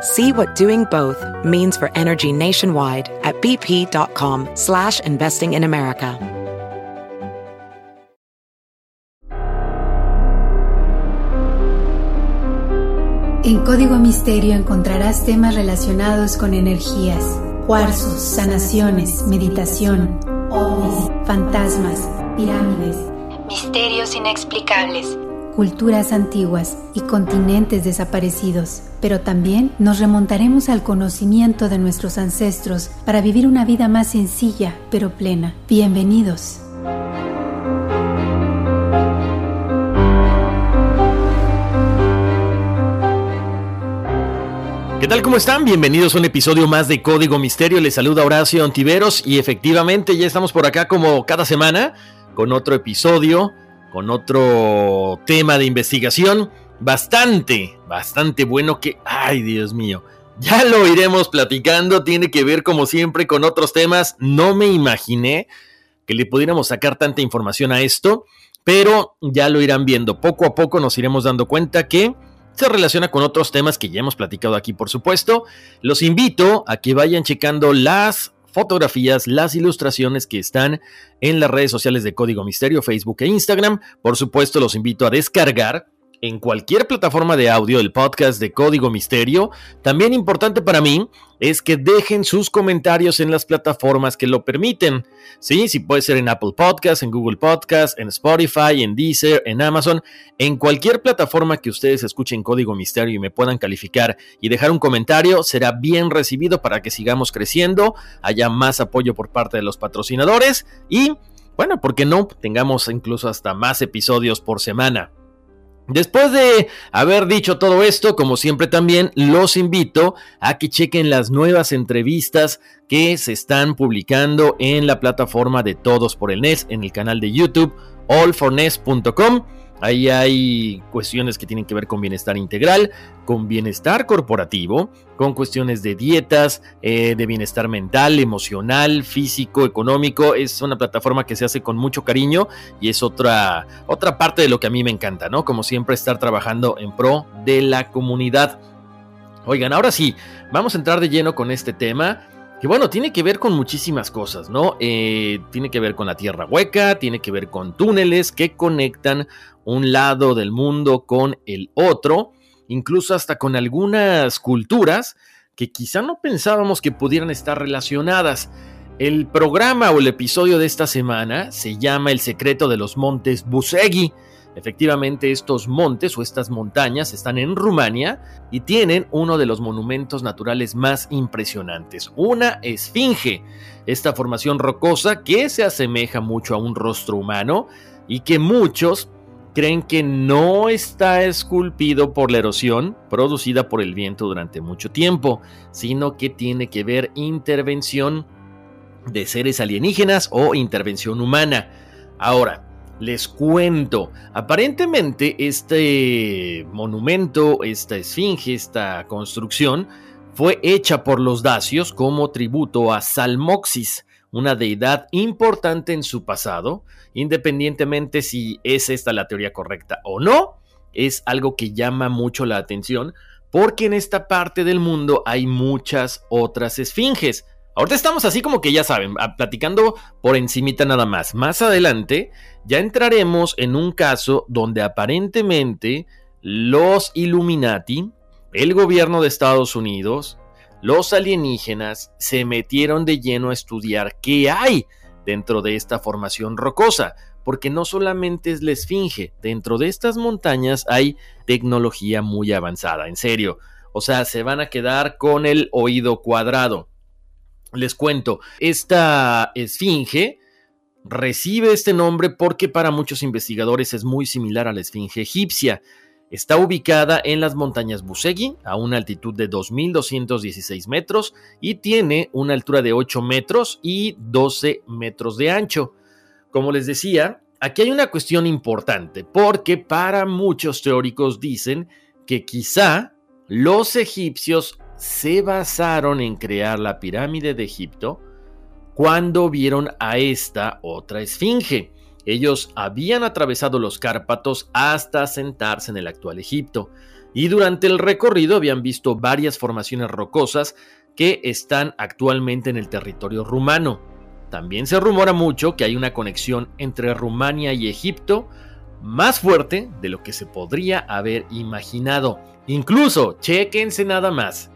See what doing both means for energy nationwide at bp.com slash investing in America. En Código Misterio encontrarás temas relacionados con energías, cuarzos, sanaciones, meditación, ovnis, fantasmas, pirámides, misterios inexplicables, culturas antiguas y continentes desaparecidos. Pero también nos remontaremos al conocimiento de nuestros ancestros para vivir una vida más sencilla pero plena. Bienvenidos. ¿Qué tal? ¿Cómo están? Bienvenidos a un episodio más de Código Misterio. Les saluda Horacio Antiveros y efectivamente ya estamos por acá como cada semana con otro episodio, con otro tema de investigación bastante, bastante bueno que, ay Dios mío, ya lo iremos platicando, tiene que ver como siempre con otros temas. No me imaginé que le pudiéramos sacar tanta información a esto, pero ya lo irán viendo. Poco a poco nos iremos dando cuenta que se relaciona con otros temas que ya hemos platicado aquí, por supuesto. Los invito a que vayan checando las fotografías, las ilustraciones que están en las redes sociales de Código Misterio, Facebook e Instagram. Por supuesto, los invito a descargar en cualquier plataforma de audio el podcast de Código Misterio. También importante para mí es que dejen sus comentarios en las plataformas que lo permiten. Sí, sí puede ser en Apple Podcast, en Google Podcast, en Spotify, en Deezer, en Amazon, en cualquier plataforma que ustedes escuchen Código Misterio y me puedan calificar y dejar un comentario, será bien recibido para que sigamos creciendo, haya más apoyo por parte de los patrocinadores y, bueno, porque no tengamos incluso hasta más episodios por semana. Después de haber dicho todo esto, como siempre también los invito a que chequen las nuevas entrevistas que se están publicando en la plataforma de Todos por el NES, en el canal de YouTube allfornes.com. Ahí hay cuestiones que tienen que ver con bienestar integral, con bienestar corporativo, con cuestiones de dietas, eh, de bienestar mental, emocional, físico, económico. Es una plataforma que se hace con mucho cariño y es otra, otra parte de lo que a mí me encanta, ¿no? Como siempre, estar trabajando en pro de la comunidad. Oigan, ahora sí, vamos a entrar de lleno con este tema que bueno, tiene que ver con muchísimas cosas, ¿no? Eh, tiene que ver con la tierra hueca, tiene que ver con túneles que conectan un lado del mundo con el otro, incluso hasta con algunas culturas que quizá no pensábamos que pudieran estar relacionadas. El programa o el episodio de esta semana se llama El secreto de los montes Busegi. Efectivamente, estos montes o estas montañas están en Rumania y tienen uno de los monumentos naturales más impresionantes, una esfinge, esta formación rocosa que se asemeja mucho a un rostro humano y que muchos creen que no está esculpido por la erosión producida por el viento durante mucho tiempo, sino que tiene que ver intervención de seres alienígenas o intervención humana. Ahora, les cuento, aparentemente este monumento, esta esfinge, esta construcción, fue hecha por los dacios como tributo a Salmoxis, una deidad importante en su pasado, independientemente si es esta la teoría correcta o no, es algo que llama mucho la atención porque en esta parte del mundo hay muchas otras esfinges. Ahorita estamos así como que ya saben, platicando por encimita nada más. Más adelante ya entraremos en un caso donde aparentemente los Illuminati, el gobierno de Estados Unidos, los alienígenas se metieron de lleno a estudiar qué hay dentro de esta formación rocosa, porque no solamente es la esfinge, dentro de estas montañas hay tecnología muy avanzada, en serio. O sea, se van a quedar con el oído cuadrado. Les cuento, esta esfinge recibe este nombre porque para muchos investigadores es muy similar a la esfinge egipcia. Está ubicada en las montañas Busegui, a una altitud de 2.216 metros, y tiene una altura de 8 metros y 12 metros de ancho. Como les decía, aquí hay una cuestión importante, porque para muchos teóricos dicen que quizá los egipcios se basaron en crear la pirámide de Egipto cuando vieron a esta otra esfinge. Ellos habían atravesado los Cárpatos hasta sentarse en el actual Egipto, y durante el recorrido habían visto varias formaciones rocosas que están actualmente en el territorio rumano. También se rumora mucho que hay una conexión entre Rumania y Egipto más fuerte de lo que se podría haber imaginado. Incluso, chequense nada más.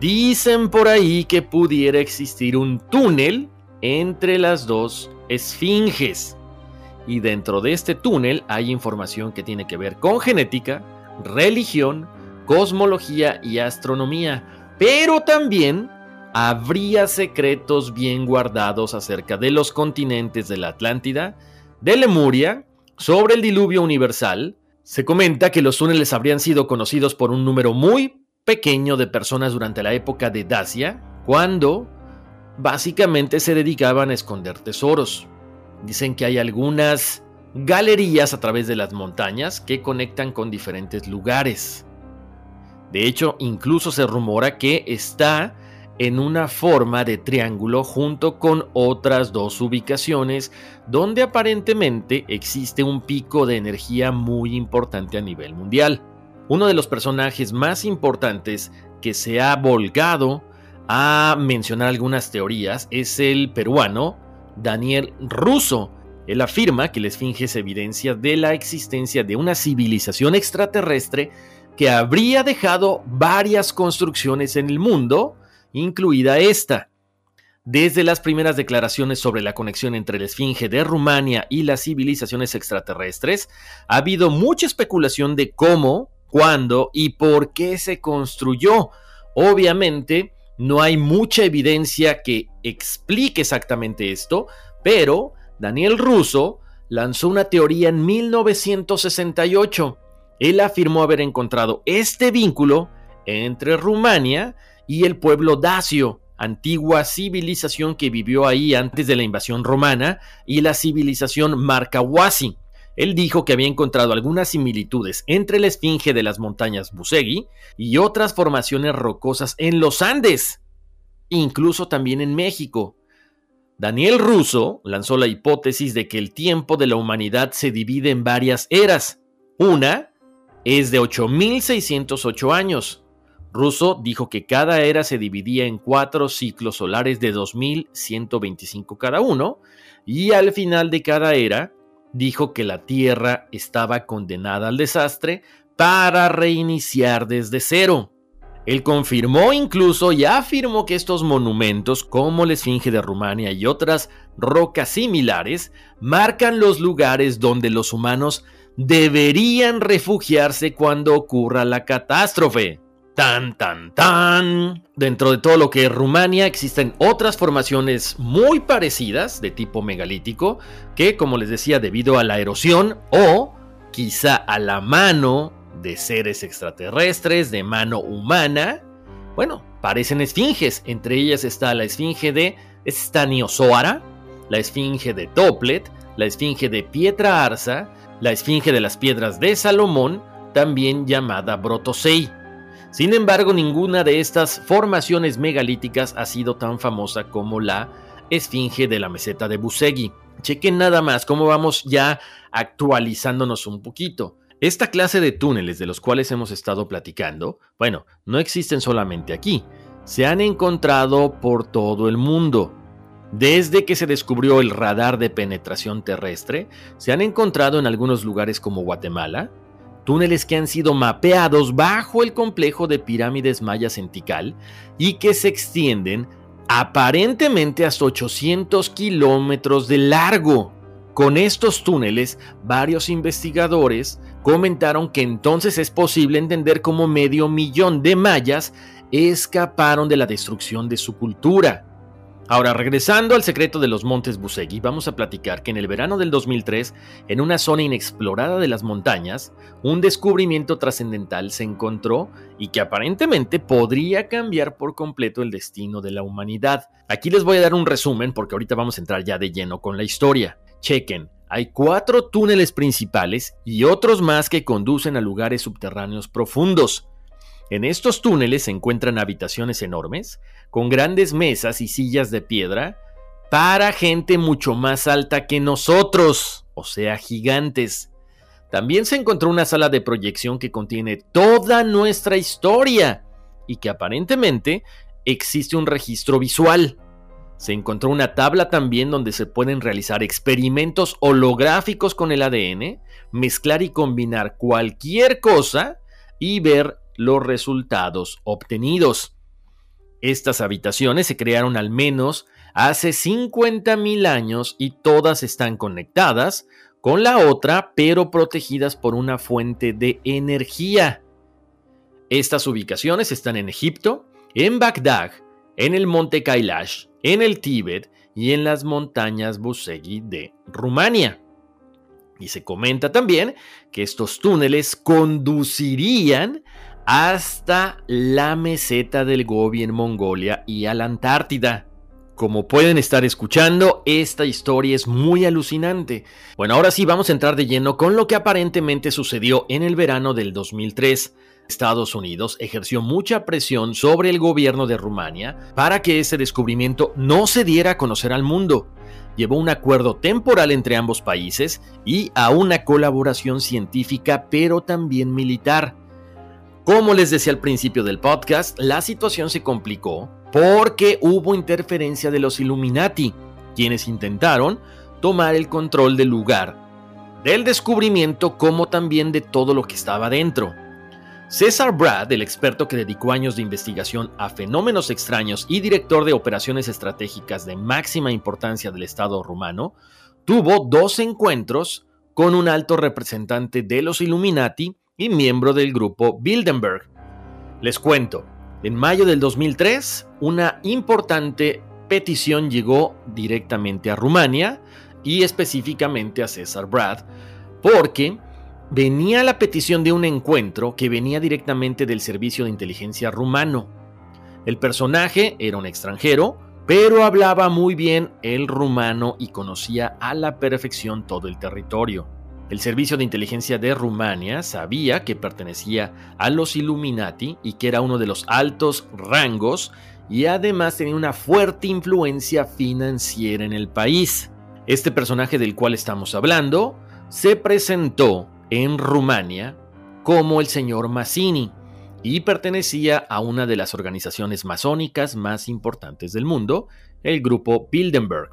Dicen por ahí que pudiera existir un túnel entre las dos esfinges y dentro de este túnel hay información que tiene que ver con genética, religión, cosmología y astronomía, pero también habría secretos bien guardados acerca de los continentes de la Atlántida, de Lemuria, sobre el diluvio universal. Se comenta que los túneles habrían sido conocidos por un número muy pequeño de personas durante la época de Dacia, cuando básicamente se dedicaban a esconder tesoros. Dicen que hay algunas galerías a través de las montañas que conectan con diferentes lugares. De hecho, incluso se rumora que está en una forma de triángulo junto con otras dos ubicaciones donde aparentemente existe un pico de energía muy importante a nivel mundial. Uno de los personajes más importantes que se ha volcado a mencionar algunas teorías es el peruano Daniel Russo. Él afirma que la Esfinge es evidencia de la existencia de una civilización extraterrestre que habría dejado varias construcciones en el mundo, incluida esta. Desde las primeras declaraciones sobre la conexión entre la Esfinge de Rumania y las civilizaciones extraterrestres, ha habido mucha especulación de cómo, cuándo y por qué se construyó. Obviamente, no hay mucha evidencia que explique exactamente esto, pero Daniel Russo lanzó una teoría en 1968. Él afirmó haber encontrado este vínculo entre Rumania y el pueblo dacio, antigua civilización que vivió ahí antes de la invasión romana, y la civilización Marcahuasi. Él dijo que había encontrado algunas similitudes entre la esfinge de las montañas Busegui y otras formaciones rocosas en los Andes, incluso también en México. Daniel Russo lanzó la hipótesis de que el tiempo de la humanidad se divide en varias eras. Una es de 8.608 años. Russo dijo que cada era se dividía en cuatro ciclos solares de 2.125 cada uno, y al final de cada era dijo que la Tierra estaba condenada al desastre para reiniciar desde cero. Él confirmó incluso y afirmó que estos monumentos, como la Esfinge de Rumania y otras rocas similares, marcan los lugares donde los humanos deberían refugiarse cuando ocurra la catástrofe. Tan, tan, tan. Dentro de todo lo que es Rumania existen otras formaciones muy parecidas de tipo megalítico que, como les decía, debido a la erosión o quizá a la mano de seres extraterrestres, de mano humana, bueno, parecen esfinges. Entre ellas está la esfinge de Staniozoara, la esfinge de Toplet, la esfinge de Pietra Arsa, la esfinge de las piedras de Salomón, también llamada Brotosei. Sin embargo, ninguna de estas formaciones megalíticas ha sido tan famosa como la esfinge de la meseta de Busegui. Chequen nada más cómo vamos ya actualizándonos un poquito. Esta clase de túneles de los cuales hemos estado platicando, bueno, no existen solamente aquí, se han encontrado por todo el mundo. Desde que se descubrió el radar de penetración terrestre, se han encontrado en algunos lugares como Guatemala, túneles que han sido mapeados bajo el complejo de pirámides mayas en Tikal y que se extienden aparentemente hasta 800 kilómetros de largo. Con estos túneles, varios investigadores comentaron que entonces es posible entender cómo medio millón de mayas escaparon de la destrucción de su cultura. Ahora, regresando al secreto de los montes Busegui, vamos a platicar que en el verano del 2003, en una zona inexplorada de las montañas, un descubrimiento trascendental se encontró y que aparentemente podría cambiar por completo el destino de la humanidad. Aquí les voy a dar un resumen porque ahorita vamos a entrar ya de lleno con la historia. Chequen, hay cuatro túneles principales y otros más que conducen a lugares subterráneos profundos. En estos túneles se encuentran habitaciones enormes, con grandes mesas y sillas de piedra, para gente mucho más alta que nosotros, o sea, gigantes. También se encontró una sala de proyección que contiene toda nuestra historia y que aparentemente existe un registro visual. Se encontró una tabla también donde se pueden realizar experimentos holográficos con el ADN, mezclar y combinar cualquier cosa y ver los resultados obtenidos. Estas habitaciones se crearon al menos hace 50.000 años y todas están conectadas con la otra, pero protegidas por una fuente de energía. Estas ubicaciones están en Egipto, en Bagdad, en el monte Kailash, en el Tíbet y en las montañas Busegui de Rumania. Y se comenta también que estos túneles conducirían hasta la meseta del Gobi en Mongolia y a la Antártida. Como pueden estar escuchando, esta historia es muy alucinante. Bueno, ahora sí vamos a entrar de lleno con lo que aparentemente sucedió en el verano del 2003. Estados Unidos ejerció mucha presión sobre el gobierno de Rumania para que ese descubrimiento no se diera a conocer al mundo. Llevó un acuerdo temporal entre ambos países y a una colaboración científica pero también militar. Como les decía al principio del podcast, la situación se complicó porque hubo interferencia de los Illuminati, quienes intentaron tomar el control del lugar, del descubrimiento como también de todo lo que estaba dentro. César Brad, el experto que dedicó años de investigación a fenómenos extraños y director de operaciones estratégicas de máxima importancia del Estado rumano, tuvo dos encuentros con un alto representante de los Illuminati y miembro del grupo Bilderberg. Les cuento, en mayo del 2003, una importante petición llegó directamente a Rumania y específicamente a César Brad, porque venía la petición de un encuentro que venía directamente del servicio de inteligencia rumano. El personaje era un extranjero, pero hablaba muy bien el rumano y conocía a la perfección todo el territorio. El servicio de inteligencia de Rumania sabía que pertenecía a los Illuminati y que era uno de los altos rangos y además tenía una fuerte influencia financiera en el país. Este personaje del cual estamos hablando se presentó en Rumania como el señor Mazzini y pertenecía a una de las organizaciones masónicas más importantes del mundo, el grupo Bilderberg.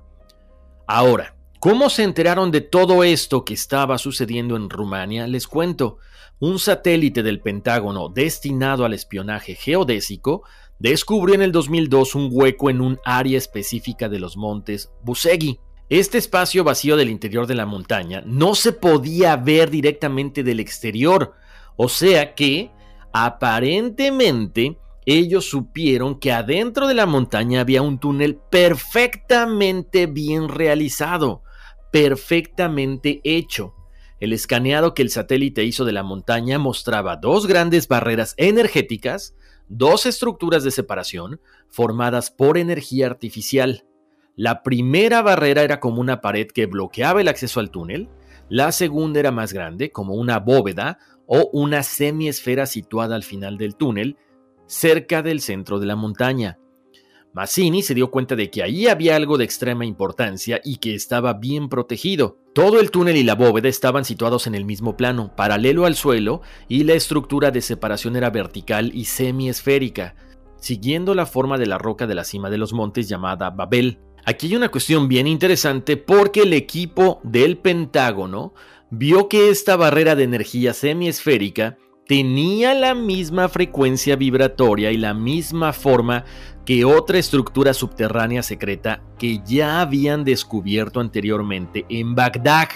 Ahora, ¿Cómo se enteraron de todo esto que estaba sucediendo en Rumania? Les cuento. Un satélite del Pentágono destinado al espionaje geodésico descubrió en el 2002 un hueco en un área específica de los montes Busegui. Este espacio vacío del interior de la montaña no se podía ver directamente del exterior, o sea que, aparentemente, ellos supieron que adentro de la montaña había un túnel perfectamente bien realizado perfectamente hecho. El escaneado que el satélite hizo de la montaña mostraba dos grandes barreras energéticas, dos estructuras de separación formadas por energía artificial. La primera barrera era como una pared que bloqueaba el acceso al túnel, la segunda era más grande, como una bóveda o una semiesfera situada al final del túnel, cerca del centro de la montaña. Mazzini se dio cuenta de que ahí había algo de extrema importancia y que estaba bien protegido. Todo el túnel y la bóveda estaban situados en el mismo plano, paralelo al suelo, y la estructura de separación era vertical y semiesférica, siguiendo la forma de la roca de la cima de los montes llamada Babel. Aquí hay una cuestión bien interesante porque el equipo del Pentágono vio que esta barrera de energía semiesférica tenía la misma frecuencia vibratoria y la misma forma que otra estructura subterránea secreta que ya habían descubierto anteriormente en Bagdad.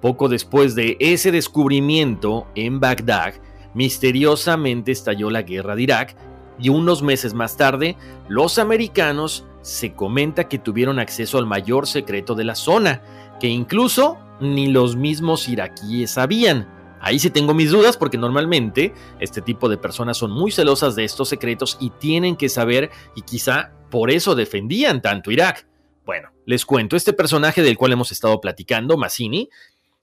Poco después de ese descubrimiento en Bagdad, misteriosamente estalló la guerra de Irak y unos meses más tarde, los americanos se comenta que tuvieron acceso al mayor secreto de la zona, que incluso ni los mismos iraquíes sabían. Ahí sí tengo mis dudas porque normalmente este tipo de personas son muy celosas de estos secretos y tienen que saber y quizá por eso defendían tanto Irak. Bueno, les cuento, este personaje del cual hemos estado platicando, Massini,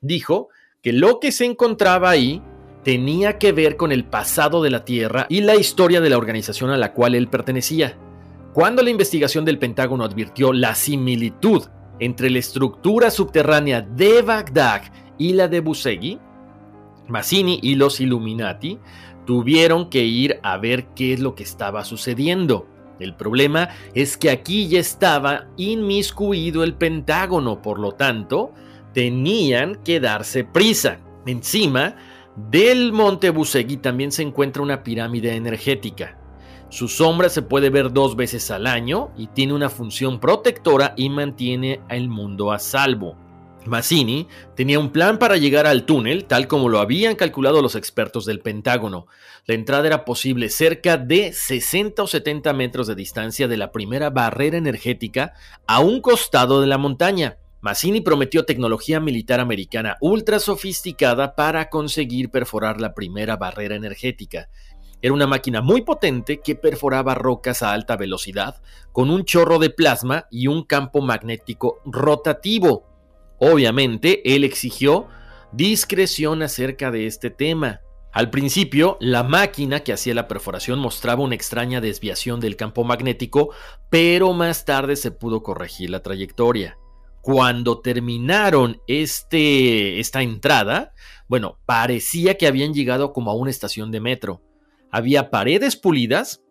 dijo que lo que se encontraba ahí tenía que ver con el pasado de la Tierra y la historia de la organización a la cual él pertenecía. Cuando la investigación del Pentágono advirtió la similitud entre la estructura subterránea de Bagdad y la de Busegui, Mazzini y los Illuminati tuvieron que ir a ver qué es lo que estaba sucediendo. El problema es que aquí ya estaba inmiscuido el Pentágono, por lo tanto, tenían que darse prisa. Encima del monte Busegui también se encuentra una pirámide energética. Su sombra se puede ver dos veces al año y tiene una función protectora y mantiene al mundo a salvo. Mazzini tenía un plan para llegar al túnel, tal como lo habían calculado los expertos del Pentágono. La entrada era posible cerca de 60 o 70 metros de distancia de la primera barrera energética a un costado de la montaña. Mazzini prometió tecnología militar americana ultra sofisticada para conseguir perforar la primera barrera energética. Era una máquina muy potente que perforaba rocas a alta velocidad con un chorro de plasma y un campo magnético rotativo. Obviamente, él exigió discreción acerca de este tema. Al principio, la máquina que hacía la perforación mostraba una extraña desviación del campo magnético, pero más tarde se pudo corregir la trayectoria. Cuando terminaron este, esta entrada, bueno, parecía que habían llegado como a una estación de metro. Había paredes pulidas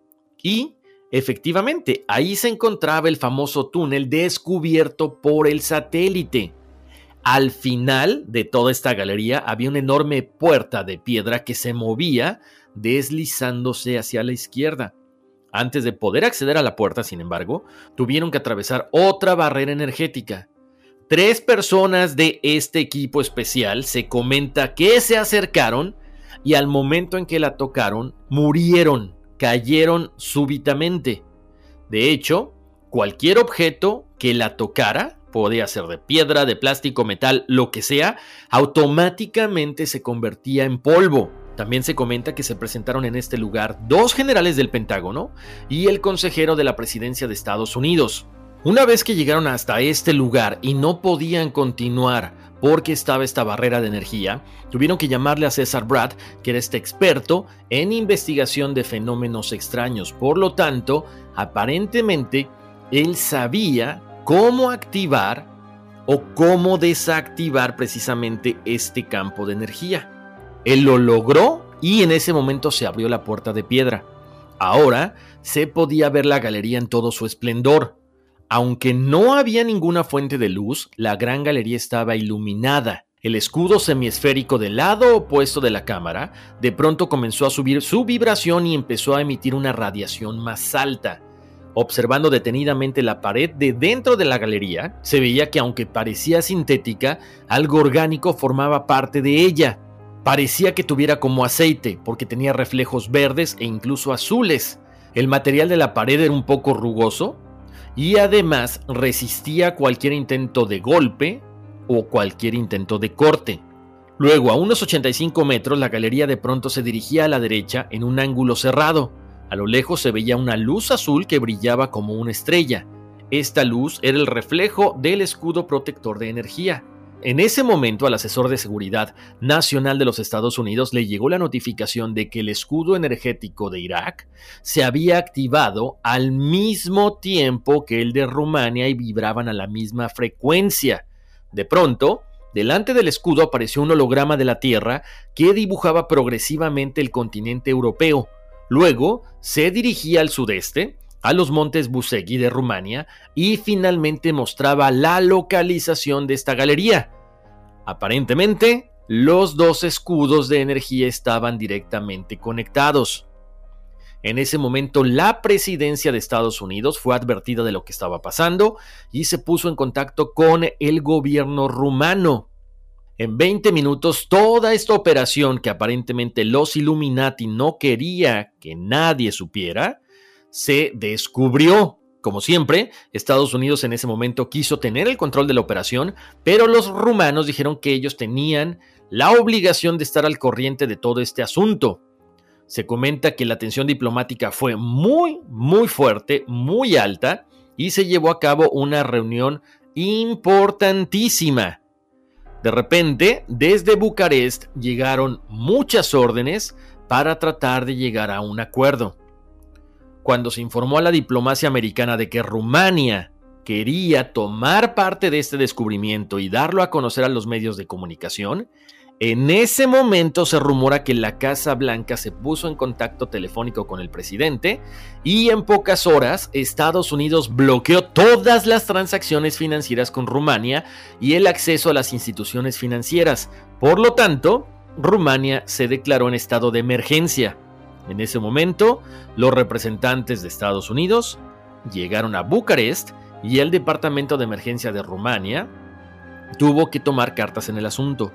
y, efectivamente, ahí se encontraba el famoso túnel descubierto por el satélite. Al final de toda esta galería había una enorme puerta de piedra que se movía deslizándose hacia la izquierda. Antes de poder acceder a la puerta, sin embargo, tuvieron que atravesar otra barrera energética. Tres personas de este equipo especial se comenta que se acercaron y al momento en que la tocaron, murieron, cayeron súbitamente. De hecho, cualquier objeto que la tocara podía ser de piedra, de plástico, metal, lo que sea, automáticamente se convertía en polvo. También se comenta que se presentaron en este lugar dos generales del Pentágono y el consejero de la presidencia de Estados Unidos. Una vez que llegaron hasta este lugar y no podían continuar porque estaba esta barrera de energía, tuvieron que llamarle a César Brad, que era este experto en investigación de fenómenos extraños. Por lo tanto, aparentemente, él sabía cómo activar o cómo desactivar precisamente este campo de energía. Él lo logró y en ese momento se abrió la puerta de piedra. Ahora se podía ver la galería en todo su esplendor. Aunque no había ninguna fuente de luz, la gran galería estaba iluminada. El escudo semiesférico del lado opuesto de la cámara de pronto comenzó a subir su vibración y empezó a emitir una radiación más alta. Observando detenidamente la pared de dentro de la galería, se veía que aunque parecía sintética, algo orgánico formaba parte de ella. Parecía que tuviera como aceite, porque tenía reflejos verdes e incluso azules. El material de la pared era un poco rugoso y además resistía cualquier intento de golpe o cualquier intento de corte. Luego, a unos 85 metros, la galería de pronto se dirigía a la derecha en un ángulo cerrado. A lo lejos se veía una luz azul que brillaba como una estrella. Esta luz era el reflejo del escudo protector de energía. En ese momento al asesor de seguridad nacional de los Estados Unidos le llegó la notificación de que el escudo energético de Irak se había activado al mismo tiempo que el de Rumania y vibraban a la misma frecuencia. De pronto, delante del escudo apareció un holograma de la Tierra que dibujaba progresivamente el continente europeo. Luego se dirigía al sudeste, a los montes Busegui de Rumania y finalmente mostraba la localización de esta galería. Aparentemente los dos escudos de energía estaban directamente conectados. En ese momento la presidencia de Estados Unidos fue advertida de lo que estaba pasando y se puso en contacto con el gobierno rumano. En 20 minutos toda esta operación que aparentemente los Illuminati no quería que nadie supiera, se descubrió. Como siempre, Estados Unidos en ese momento quiso tener el control de la operación, pero los rumanos dijeron que ellos tenían la obligación de estar al corriente de todo este asunto. Se comenta que la tensión diplomática fue muy, muy fuerte, muy alta, y se llevó a cabo una reunión importantísima. De repente, desde Bucarest llegaron muchas órdenes para tratar de llegar a un acuerdo. Cuando se informó a la diplomacia americana de que Rumania quería tomar parte de este descubrimiento y darlo a conocer a los medios de comunicación, en ese momento se rumora que la Casa Blanca se puso en contacto telefónico con el presidente y en pocas horas Estados Unidos bloqueó todas las transacciones financieras con Rumania y el acceso a las instituciones financieras. Por lo tanto, Rumania se declaró en estado de emergencia. En ese momento, los representantes de Estados Unidos llegaron a Bucarest y el Departamento de Emergencia de Rumania tuvo que tomar cartas en el asunto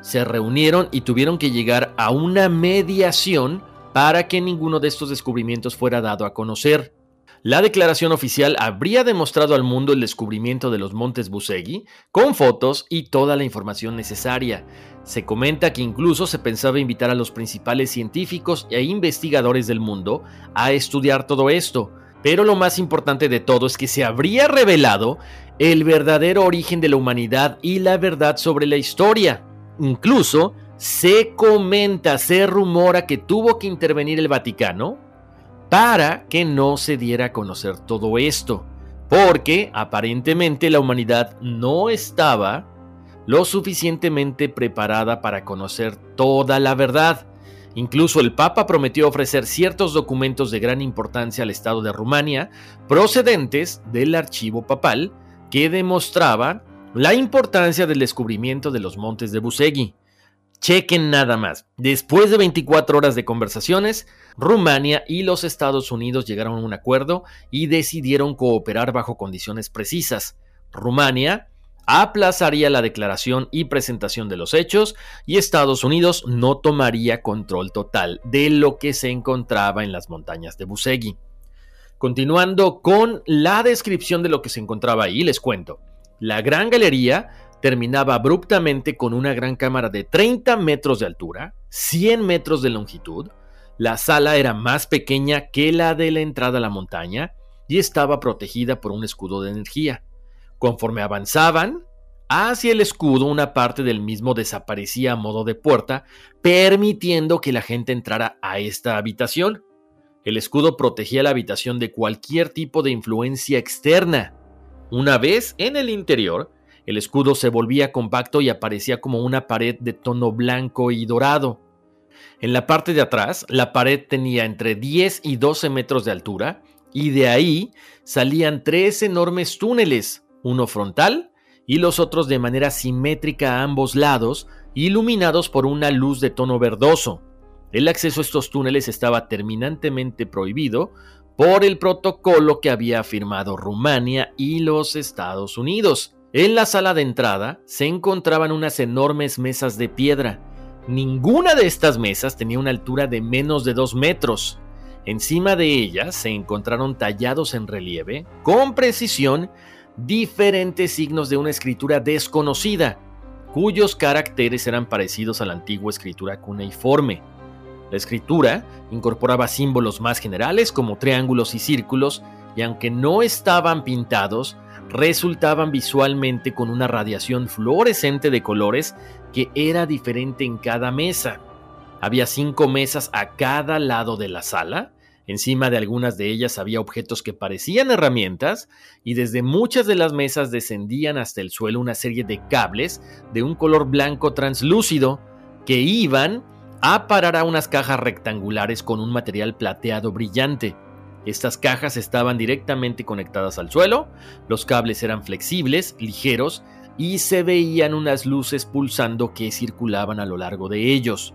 se reunieron y tuvieron que llegar a una mediación para que ninguno de estos descubrimientos fuera dado a conocer. La declaración oficial habría demostrado al mundo el descubrimiento de los montes Busegui con fotos y toda la información necesaria. Se comenta que incluso se pensaba invitar a los principales científicos e investigadores del mundo a estudiar todo esto, pero lo más importante de todo es que se habría revelado el verdadero origen de la humanidad y la verdad sobre la historia. Incluso se comenta, se rumora que tuvo que intervenir el Vaticano para que no se diera a conocer todo esto, porque aparentemente la humanidad no estaba lo suficientemente preparada para conocer toda la verdad. Incluso el Papa prometió ofrecer ciertos documentos de gran importancia al Estado de Rumania, procedentes del archivo papal, que demostraban la importancia del descubrimiento de los montes de Busegui. Chequen nada más. Después de 24 horas de conversaciones, Rumania y los Estados Unidos llegaron a un acuerdo y decidieron cooperar bajo condiciones precisas. Rumania aplazaría la declaración y presentación de los hechos y Estados Unidos no tomaría control total de lo que se encontraba en las montañas de Busegui. Continuando con la descripción de lo que se encontraba ahí, les cuento. La gran galería terminaba abruptamente con una gran cámara de 30 metros de altura, 100 metros de longitud. La sala era más pequeña que la de la entrada a la montaña y estaba protegida por un escudo de energía. Conforme avanzaban, hacia el escudo una parte del mismo desaparecía a modo de puerta, permitiendo que la gente entrara a esta habitación. El escudo protegía la habitación de cualquier tipo de influencia externa, una vez en el interior, el escudo se volvía compacto y aparecía como una pared de tono blanco y dorado. En la parte de atrás, la pared tenía entre 10 y 12 metros de altura y de ahí salían tres enormes túneles, uno frontal y los otros de manera simétrica a ambos lados, iluminados por una luz de tono verdoso. El acceso a estos túneles estaba terminantemente prohibido, por el protocolo que había firmado Rumania y los Estados Unidos. En la sala de entrada se encontraban unas enormes mesas de piedra. Ninguna de estas mesas tenía una altura de menos de dos metros. Encima de ellas se encontraron tallados en relieve, con precisión, diferentes signos de una escritura desconocida, cuyos caracteres eran parecidos a la antigua escritura cuneiforme. La escritura incorporaba símbolos más generales como triángulos y círculos, y aunque no estaban pintados, resultaban visualmente con una radiación fluorescente de colores que era diferente en cada mesa. Había cinco mesas a cada lado de la sala, encima de algunas de ellas había objetos que parecían herramientas, y desde muchas de las mesas descendían hasta el suelo una serie de cables de un color blanco translúcido que iban a parar a unas cajas rectangulares con un material plateado brillante. Estas cajas estaban directamente conectadas al suelo, los cables eran flexibles, ligeros y se veían unas luces pulsando que circulaban a lo largo de ellos.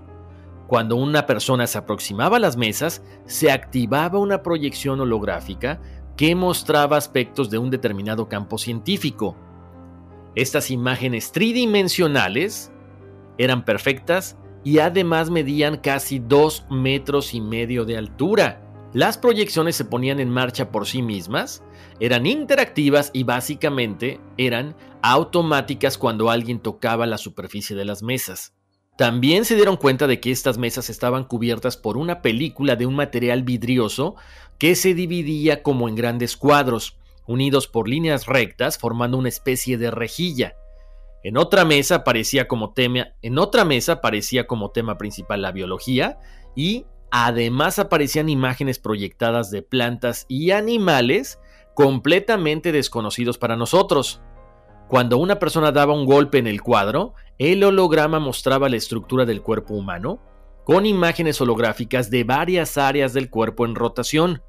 Cuando una persona se aproximaba a las mesas, se activaba una proyección holográfica que mostraba aspectos de un determinado campo científico. Estas imágenes tridimensionales eran perfectas y además medían casi dos metros y medio de altura. Las proyecciones se ponían en marcha por sí mismas, eran interactivas y básicamente eran automáticas cuando alguien tocaba la superficie de las mesas. También se dieron cuenta de que estas mesas estaban cubiertas por una película de un material vidrioso que se dividía como en grandes cuadros, unidos por líneas rectas formando una especie de rejilla. En otra mesa aparecía como tema, en otra mesa como tema principal la biología y Además aparecían imágenes proyectadas de plantas y animales completamente desconocidos para nosotros. Cuando una persona daba un golpe en el cuadro, el holograma mostraba la estructura del cuerpo humano, con imágenes holográficas de varias áreas del cuerpo en rotación.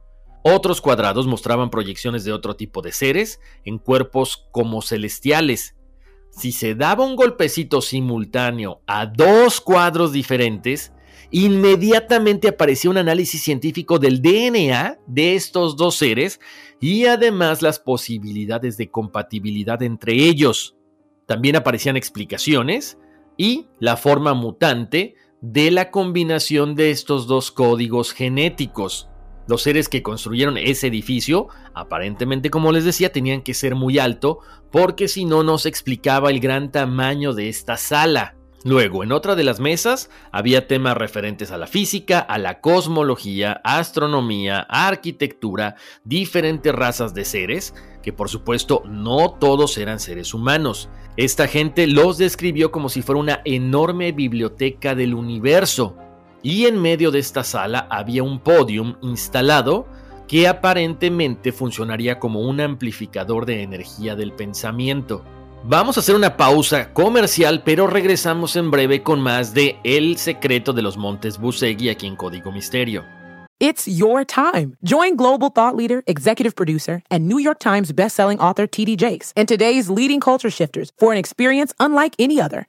Otros cuadrados mostraban proyecciones de otro tipo de seres en cuerpos como celestiales. Si se daba un golpecito simultáneo a dos cuadros diferentes, inmediatamente apareció un análisis científico del DNA de estos dos seres y además las posibilidades de compatibilidad entre ellos. También aparecían explicaciones y la forma mutante de la combinación de estos dos códigos genéticos. Los seres que construyeron ese edificio, aparentemente como les decía, tenían que ser muy alto porque si no nos explicaba el gran tamaño de esta sala. Luego, en otra de las mesas había temas referentes a la física, a la cosmología, astronomía, arquitectura, diferentes razas de seres, que por supuesto no todos eran seres humanos. Esta gente los describió como si fuera una enorme biblioteca del universo. Y en medio de esta sala había un podium instalado que aparentemente funcionaría como un amplificador de energía del pensamiento. Vamos a hacer una pausa comercial, pero regresamos en breve con más de El secreto de los Montes Busegui aquí en Código Misterio. It's your time. Join global thought leader, executive producer, and New York Times bestselling author TD Jakes and today's leading culture shifters for an experience unlike any other.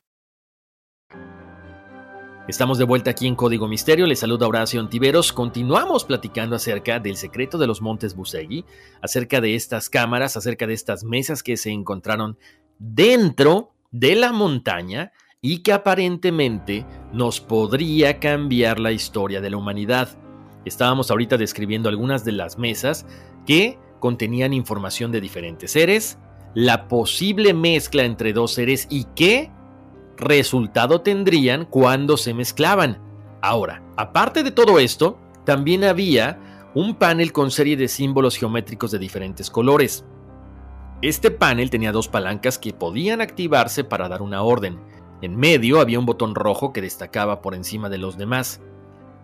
Estamos de vuelta aquí en Código Misterio. Les saluda Horacio Antiveros. Continuamos platicando acerca del secreto de los Montes Busegui, acerca de estas cámaras, acerca de estas mesas que se encontraron dentro de la montaña y que aparentemente nos podría cambiar la historia de la humanidad. Estábamos ahorita describiendo algunas de las mesas que contenían información de diferentes seres, la posible mezcla entre dos seres y qué resultado tendrían cuando se mezclaban. Ahora, aparte de todo esto, también había un panel con serie de símbolos geométricos de diferentes colores. Este panel tenía dos palancas que podían activarse para dar una orden. En medio había un botón rojo que destacaba por encima de los demás.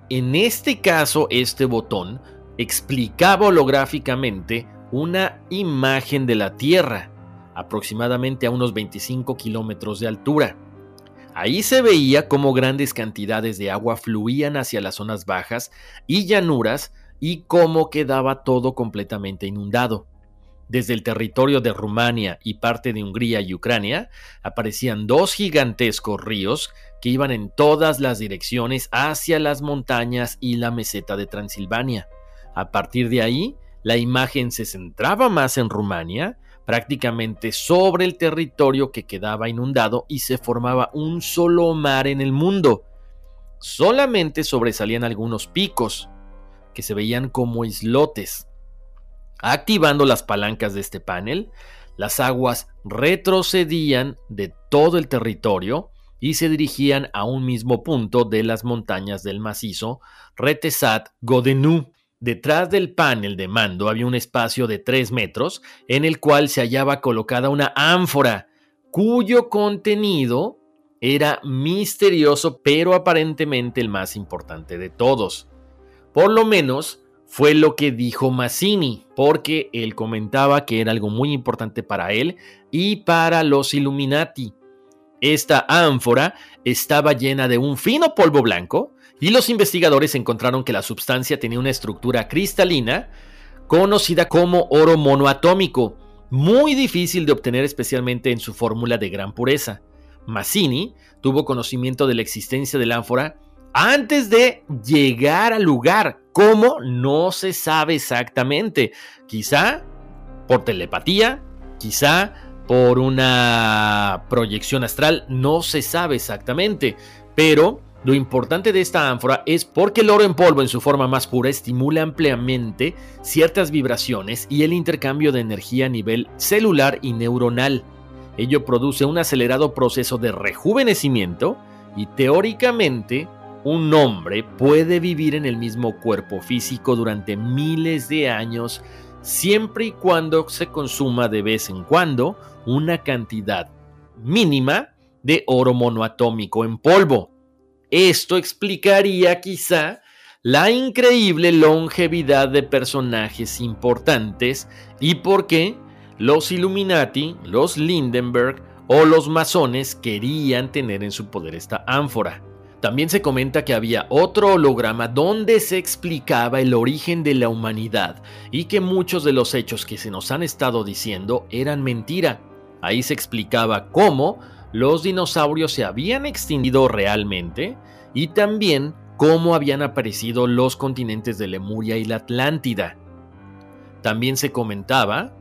En este caso, este botón explicaba holográficamente una imagen de la Tierra, aproximadamente a unos 25 kilómetros de altura. Ahí se veía cómo grandes cantidades de agua fluían hacia las zonas bajas y llanuras y cómo quedaba todo completamente inundado. Desde el territorio de Rumania y parte de Hungría y Ucrania aparecían dos gigantescos ríos que iban en todas las direcciones hacia las montañas y la meseta de Transilvania. A partir de ahí, la imagen se centraba más en Rumania, prácticamente sobre el territorio que quedaba inundado y se formaba un solo mar en el mundo. Solamente sobresalían algunos picos, que se veían como islotes. Activando las palancas de este panel, las aguas retrocedían de todo el territorio y se dirigían a un mismo punto de las montañas del macizo Retesat Godenu. Detrás del panel de mando había un espacio de 3 metros en el cual se hallaba colocada una ánfora cuyo contenido era misterioso pero aparentemente el más importante de todos. Por lo menos fue lo que dijo Mazzini, porque él comentaba que era algo muy importante para él y para los Illuminati. Esta ánfora estaba llena de un fino polvo blanco y los investigadores encontraron que la sustancia tenía una estructura cristalina conocida como oro monoatómico, muy difícil de obtener especialmente en su fórmula de gran pureza. Mazzini tuvo conocimiento de la existencia del ánfora antes de llegar al lugar. ¿Cómo? No se sabe exactamente. Quizá por telepatía, quizá por una proyección astral, no se sabe exactamente. Pero lo importante de esta ánfora es porque el oro en polvo en su forma más pura estimula ampliamente ciertas vibraciones y el intercambio de energía a nivel celular y neuronal. Ello produce un acelerado proceso de rejuvenecimiento y teóricamente un hombre puede vivir en el mismo cuerpo físico durante miles de años siempre y cuando se consuma de vez en cuando una cantidad mínima de oro monoatómico en polvo. Esto explicaría quizá la increíble longevidad de personajes importantes y por qué los Illuminati, los Lindenberg o los masones querían tener en su poder esta ánfora. También se comenta que había otro holograma donde se explicaba el origen de la humanidad y que muchos de los hechos que se nos han estado diciendo eran mentira. Ahí se explicaba cómo los dinosaurios se habían extinguido realmente y también cómo habían aparecido los continentes de Lemuria y la Atlántida. También se comentaba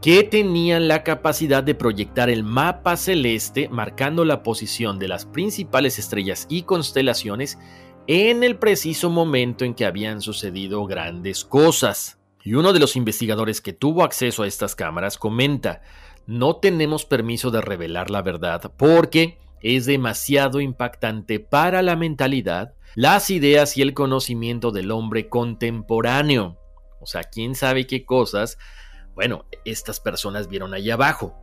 que tenían la capacidad de proyectar el mapa celeste marcando la posición de las principales estrellas y constelaciones en el preciso momento en que habían sucedido grandes cosas. Y uno de los investigadores que tuvo acceso a estas cámaras comenta, no tenemos permiso de revelar la verdad porque es demasiado impactante para la mentalidad, las ideas y el conocimiento del hombre contemporáneo. O sea, quién sabe qué cosas bueno, estas personas vieron allá abajo.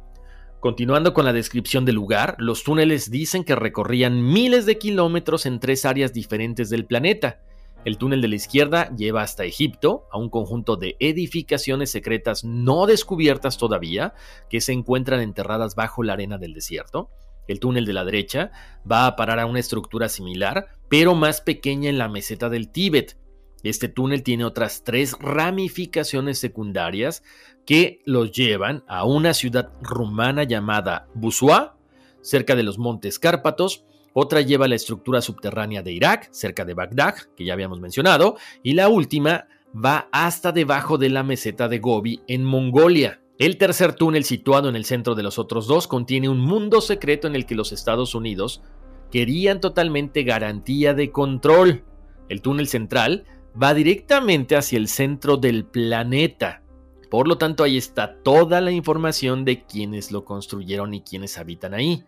Continuando con la descripción del lugar, los túneles dicen que recorrían miles de kilómetros en tres áreas diferentes del planeta. El túnel de la izquierda lleva hasta Egipto, a un conjunto de edificaciones secretas no descubiertas todavía, que se encuentran enterradas bajo la arena del desierto. El túnel de la derecha va a parar a una estructura similar, pero más pequeña en la meseta del Tíbet. Este túnel tiene otras tres ramificaciones secundarias que los llevan a una ciudad rumana llamada Busua, cerca de los montes Cárpatos. Otra lleva la estructura subterránea de Irak, cerca de Bagdad, que ya habíamos mencionado. Y la última va hasta debajo de la meseta de Gobi, en Mongolia. El tercer túnel situado en el centro de los otros dos contiene un mundo secreto en el que los Estados Unidos querían totalmente garantía de control. El túnel central va directamente hacia el centro del planeta. Por lo tanto, ahí está toda la información de quienes lo construyeron y quienes habitan ahí.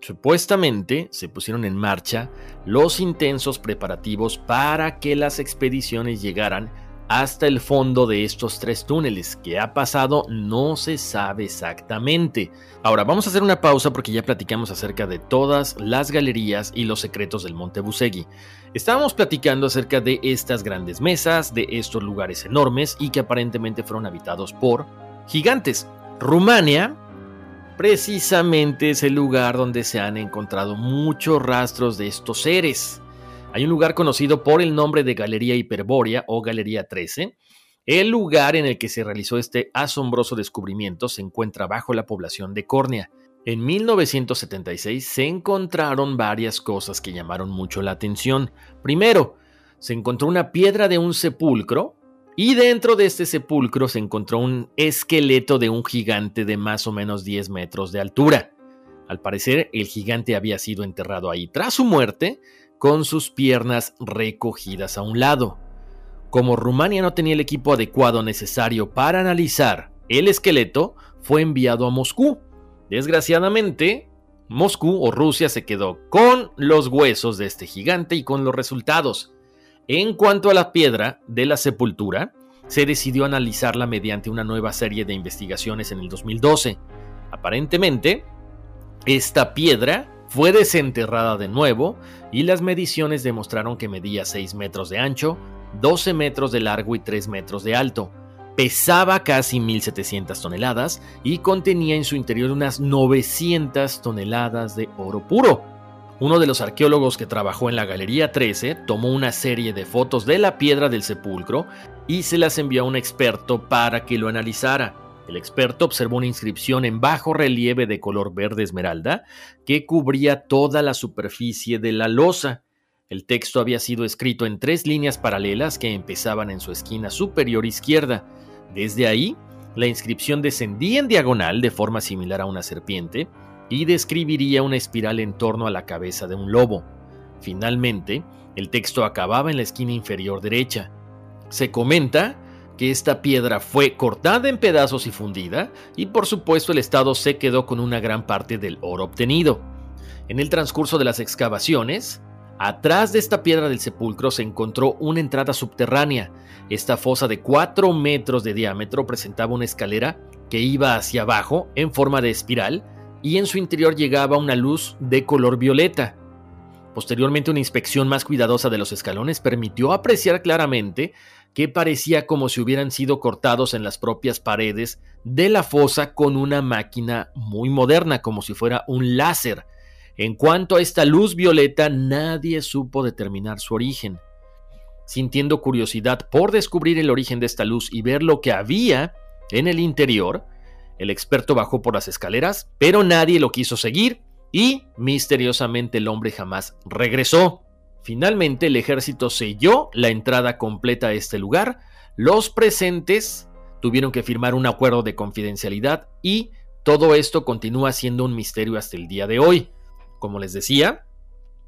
Supuestamente se pusieron en marcha los intensos preparativos para que las expediciones llegaran hasta el fondo de estos tres túneles. ¿Qué ha pasado? No se sabe exactamente. Ahora vamos a hacer una pausa porque ya platicamos acerca de todas las galerías y los secretos del Monte Busegui. Estábamos platicando acerca de estas grandes mesas, de estos lugares enormes y que aparentemente fueron habitados por gigantes. Rumania precisamente es el lugar donde se han encontrado muchos rastros de estos seres. Hay un lugar conocido por el nombre de Galería Hiperbórea o Galería 13. El lugar en el que se realizó este asombroso descubrimiento se encuentra bajo la población de Córnea. En 1976 se encontraron varias cosas que llamaron mucho la atención. Primero, se encontró una piedra de un sepulcro y dentro de este sepulcro se encontró un esqueleto de un gigante de más o menos 10 metros de altura. Al parecer, el gigante había sido enterrado ahí. Tras su muerte, con sus piernas recogidas a un lado. Como Rumania no tenía el equipo adecuado necesario para analizar el esqueleto, fue enviado a Moscú. Desgraciadamente, Moscú o Rusia se quedó con los huesos de este gigante y con los resultados. En cuanto a la piedra de la sepultura, se decidió analizarla mediante una nueva serie de investigaciones en el 2012. Aparentemente, esta piedra fue desenterrada de nuevo y las mediciones demostraron que medía 6 metros de ancho, 12 metros de largo y 3 metros de alto. Pesaba casi 1.700 toneladas y contenía en su interior unas 900 toneladas de oro puro. Uno de los arqueólogos que trabajó en la Galería 13 tomó una serie de fotos de la piedra del sepulcro y se las envió a un experto para que lo analizara. El experto observó una inscripción en bajo relieve de color verde esmeralda que cubría toda la superficie de la losa. El texto había sido escrito en tres líneas paralelas que empezaban en su esquina superior izquierda. Desde ahí, la inscripción descendía en diagonal de forma similar a una serpiente y describiría una espiral en torno a la cabeza de un lobo. Finalmente, el texto acababa en la esquina inferior derecha. Se comenta que esta piedra fue cortada en pedazos y fundida, y por supuesto el Estado se quedó con una gran parte del oro obtenido. En el transcurso de las excavaciones, atrás de esta piedra del sepulcro se encontró una entrada subterránea. Esta fosa de 4 metros de diámetro presentaba una escalera que iba hacia abajo en forma de espiral y en su interior llegaba una luz de color violeta. Posteriormente una inspección más cuidadosa de los escalones permitió apreciar claramente que parecía como si hubieran sido cortados en las propias paredes de la fosa con una máquina muy moderna, como si fuera un láser. En cuanto a esta luz violeta, nadie supo determinar su origen. Sintiendo curiosidad por descubrir el origen de esta luz y ver lo que había en el interior, el experto bajó por las escaleras, pero nadie lo quiso seguir y misteriosamente el hombre jamás regresó. Finalmente el ejército selló la entrada completa a este lugar, los presentes tuvieron que firmar un acuerdo de confidencialidad y todo esto continúa siendo un misterio hasta el día de hoy. Como les decía,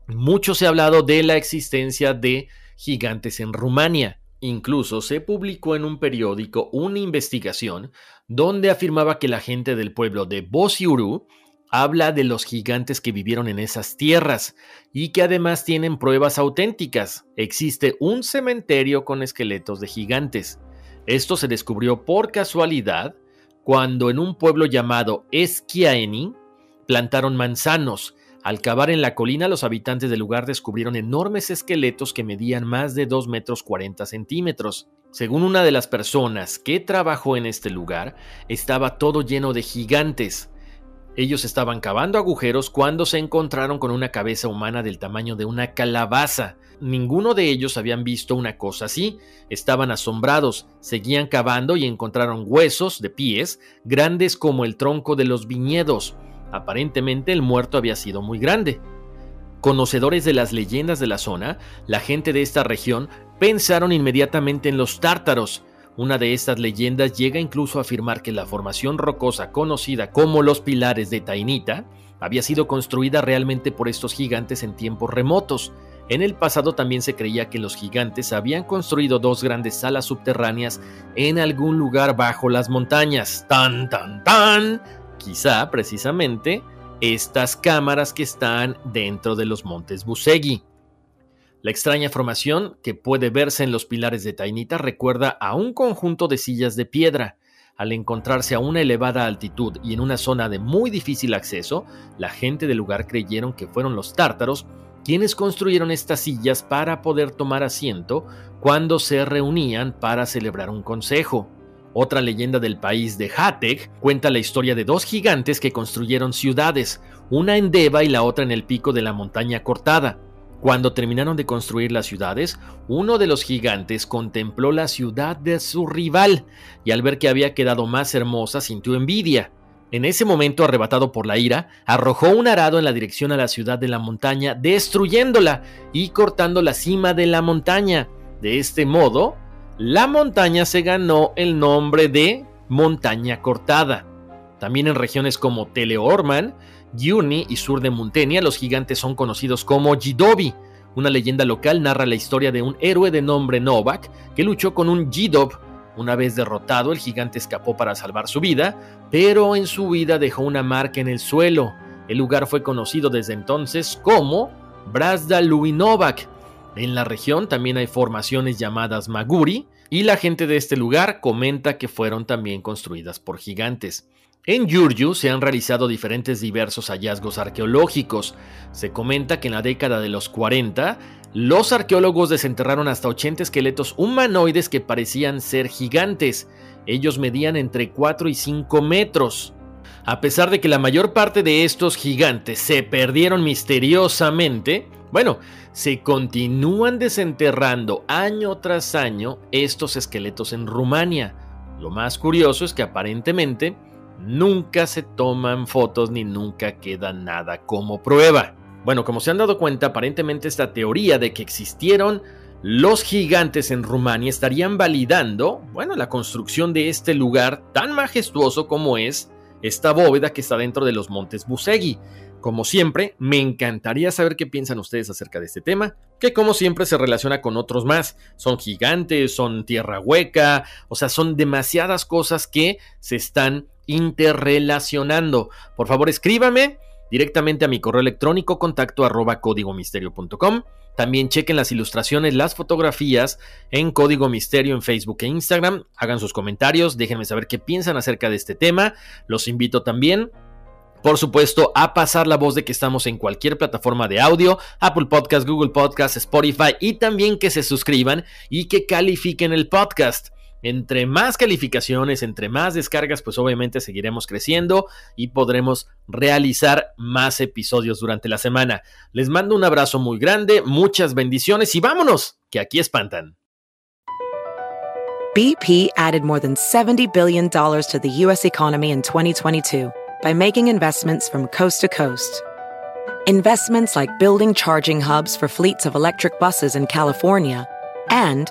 mucho se ha hablado de la existencia de gigantes en Rumania. Incluso se publicó en un periódico una investigación donde afirmaba que la gente del pueblo de Bosiuru habla de los gigantes que vivieron en esas tierras y que además tienen pruebas auténticas. Existe un cementerio con esqueletos de gigantes. Esto se descubrió por casualidad cuando en un pueblo llamado Esquiaeni plantaron manzanos. Al cavar en la colina, los habitantes del lugar descubrieron enormes esqueletos que medían más de 2 metros 40 centímetros. Según una de las personas que trabajó en este lugar, estaba todo lleno de gigantes. Ellos estaban cavando agujeros cuando se encontraron con una cabeza humana del tamaño de una calabaza. Ninguno de ellos habían visto una cosa así. Estaban asombrados, seguían cavando y encontraron huesos de pies grandes como el tronco de los viñedos. Aparentemente el muerto había sido muy grande. Conocedores de las leyendas de la zona, la gente de esta región pensaron inmediatamente en los tártaros, una de estas leyendas llega incluso a afirmar que la formación rocosa conocida como los pilares de Tainita había sido construida realmente por estos gigantes en tiempos remotos. En el pasado también se creía que los gigantes habían construido dos grandes salas subterráneas en algún lugar bajo las montañas. Tan, tan, tan. Quizá precisamente estas cámaras que están dentro de los montes Busegi. La extraña formación que puede verse en los pilares de Tainita recuerda a un conjunto de sillas de piedra. Al encontrarse a una elevada altitud y en una zona de muy difícil acceso, la gente del lugar creyeron que fueron los tártaros quienes construyeron estas sillas para poder tomar asiento cuando se reunían para celebrar un consejo. Otra leyenda del país de Hatek cuenta la historia de dos gigantes que construyeron ciudades, una en Deva y la otra en el pico de la montaña cortada. Cuando terminaron de construir las ciudades, uno de los gigantes contempló la ciudad de su rival y al ver que había quedado más hermosa sintió envidia. En ese momento, arrebatado por la ira, arrojó un arado en la dirección a la ciudad de la montaña, destruyéndola y cortando la cima de la montaña. De este modo, la montaña se ganó el nombre de montaña cortada. También en regiones como Teleorman, Gyurni y sur de Muntenia, los gigantes son conocidos como Jidobi. Una leyenda local narra la historia de un héroe de nombre Novak que luchó con un Jidob. Una vez derrotado, el gigante escapó para salvar su vida, pero en su vida dejó una marca en el suelo. El lugar fue conocido desde entonces como Brazda Novak. En la región también hay formaciones llamadas Maguri, y la gente de este lugar comenta que fueron también construidas por gigantes. En Giurgiu se han realizado diferentes diversos hallazgos arqueológicos. Se comenta que en la década de los 40, los arqueólogos desenterraron hasta 80 esqueletos humanoides que parecían ser gigantes. Ellos medían entre 4 y 5 metros. A pesar de que la mayor parte de estos gigantes se perdieron misteriosamente, bueno, se continúan desenterrando año tras año estos esqueletos en Rumania. Lo más curioso es que aparentemente nunca se toman fotos ni nunca queda nada como prueba. Bueno, como se han dado cuenta, aparentemente esta teoría de que existieron los gigantes en Rumania estarían validando, bueno, la construcción de este lugar tan majestuoso como es esta bóveda que está dentro de los montes Busegui. Como siempre, me encantaría saber qué piensan ustedes acerca de este tema, que como siempre se relaciona con otros más. Son gigantes, son tierra hueca, o sea, son demasiadas cosas que se están interrelacionando. Por favor, escríbame directamente a mi correo electrónico contacto arroba códigomisterio.com. También chequen las ilustraciones, las fotografías en Código Misterio en Facebook e Instagram. Hagan sus comentarios, déjenme saber qué piensan acerca de este tema. Los invito también por supuesto, a pasar la voz de que estamos en cualquier plataforma de audio, Apple Podcast, Google Podcast, Spotify y también que se suscriban y que califiquen el podcast. Entre más calificaciones, entre más descargas, pues obviamente seguiremos creciendo y podremos realizar más episodios durante la semana. Les mando un abrazo muy grande, muchas bendiciones y vámonos, que aquí espantan. BP added more than $70 billion to the U.S. economy in 2022 by making investments from coast to coast. Investments like building charging hubs for fleets of electric buses in California and